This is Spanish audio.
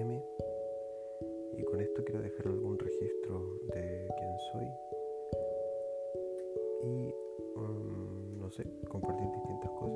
Y con esto quiero dejar algún registro de quién soy. Y mm, no sé, compartir distintas cosas.